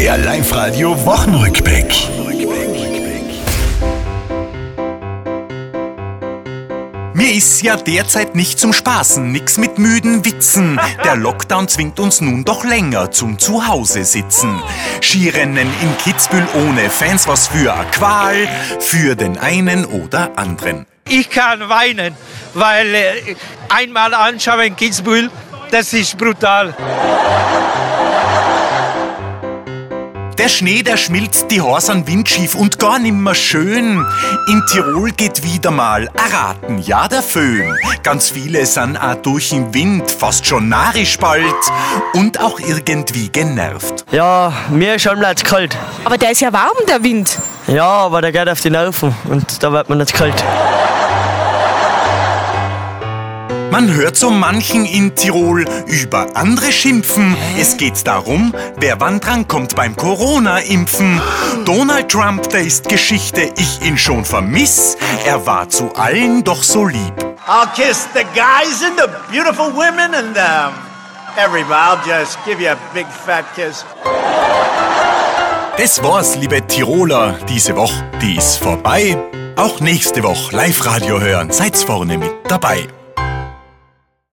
Der Live-Radio Wochenrückblick. Mir ist ja derzeit nicht zum Spaßen, nix mit müden Witzen. Der Lockdown zwingt uns nun doch länger zum Zuhause sitzen. Skirennen in Kitzbühel ohne Fans, was für eine Qual, für den einen oder anderen. Ich kann weinen, weil äh, einmal anschauen in Kitzbühel, das ist brutal. Der Schnee, der schmilzt die Horsan windschief und gar nimmer schön. In Tirol geht wieder mal erraten, ja der Föhn. Ganz viele sind auch durch den Wind fast schon narisch bald und auch irgendwie genervt. Ja, mir ist schon bleibt kalt. Aber der ist ja warm, der Wind. Ja, aber der geht auf die Nerven und da wird man nicht kalt. Man hört so manchen in Tirol über andere schimpfen. Es geht darum, wer wann drankommt beim Corona-Impfen. Donald Trump, der ist Geschichte, ich ihn schon vermiss. Er war zu allen doch so lieb. I'll kiss the guys and the beautiful women and um, everybody. I'll just give you a big fat kiss. Das war's, liebe Tiroler, diese Woche, die ist vorbei. Auch nächste Woche Live-Radio hören, seid's vorne mit dabei.